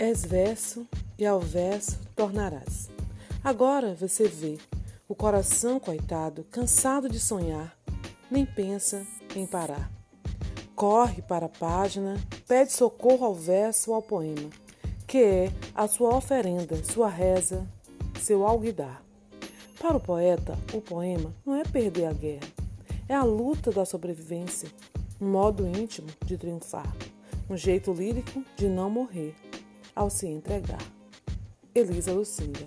És verso e ao verso tornarás. Agora você vê o coração coitado, cansado de sonhar, nem pensa em parar. Corre para a página, pede socorro ao verso ou ao poema, que é a sua oferenda, sua reza, seu alguidar. Para o poeta, o poema não é perder a guerra, é a luta da sobrevivência, um modo íntimo de triunfar, um jeito lírico de não morrer ao se entregar. Elisa Lucinda